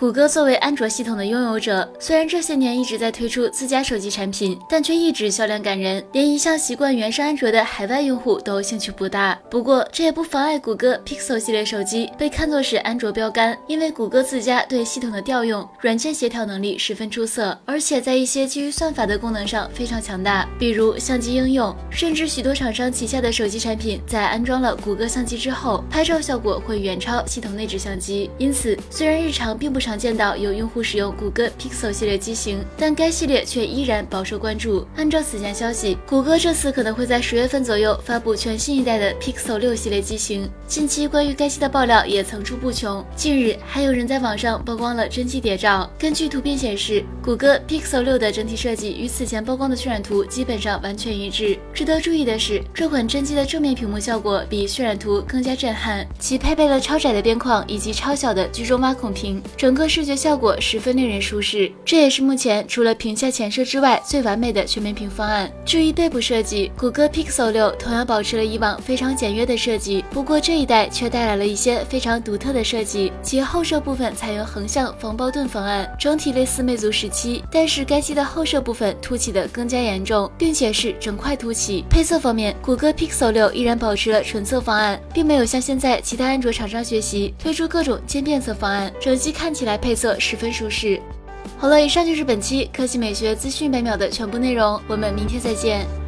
谷歌作为安卓系统的拥有者，虽然这些年一直在推出自家手机产品，但却一直销量感人，连一向习惯原生安卓的海外用户都兴趣不大。不过，这也不妨碍谷歌 Pixel 系列手机被看作是安卓标杆，因为谷歌自家对系统的调用、软件协调能力十分出色，而且在一些基于算法的功能上非常强大，比如相机应用，甚至许多厂商旗下的手机产品在安装了谷歌相机之后，拍照效果会远超系统内置相机。因此，虽然日常并不常常见到有用户使用谷歌 Pixel 系列机型，但该系列却依然饱受关注。按照此前消息，谷歌这次可能会在十月份左右发布全新一代的 Pixel 六系列机型。近期关于该机的爆料也层出不穷，近日还有人在网上曝光了真机谍照。根据图片显示，谷歌 Pixel 六的整体设计与此前曝光的渲染图基本上完全一致。值得注意的是，这款真机的正面屏幕效果比渲染图更加震撼，其配备了超窄的边框以及超小的居中挖孔屏，整个。视觉效果十分令人舒适，这也是目前除了屏下前摄之外最完美的全面屏方案。至于背部设计，谷歌 Pixel 六同样保持了以往非常简约的设计，不过这一代却带来了一些非常独特的设计。其后摄部分采用横向防爆盾方案，整体类似魅族十七，但是该机的后摄部分凸起的更加严重，并且是整块凸起。配色方面，谷歌 Pixel 六依然保持了纯色方案，并没有像现在其他安卓厂商学习推出各种渐变色方案，整机看起起。来配色十分舒适。好了，以上就是本期科技美学资讯百秒的全部内容，我们明天再见。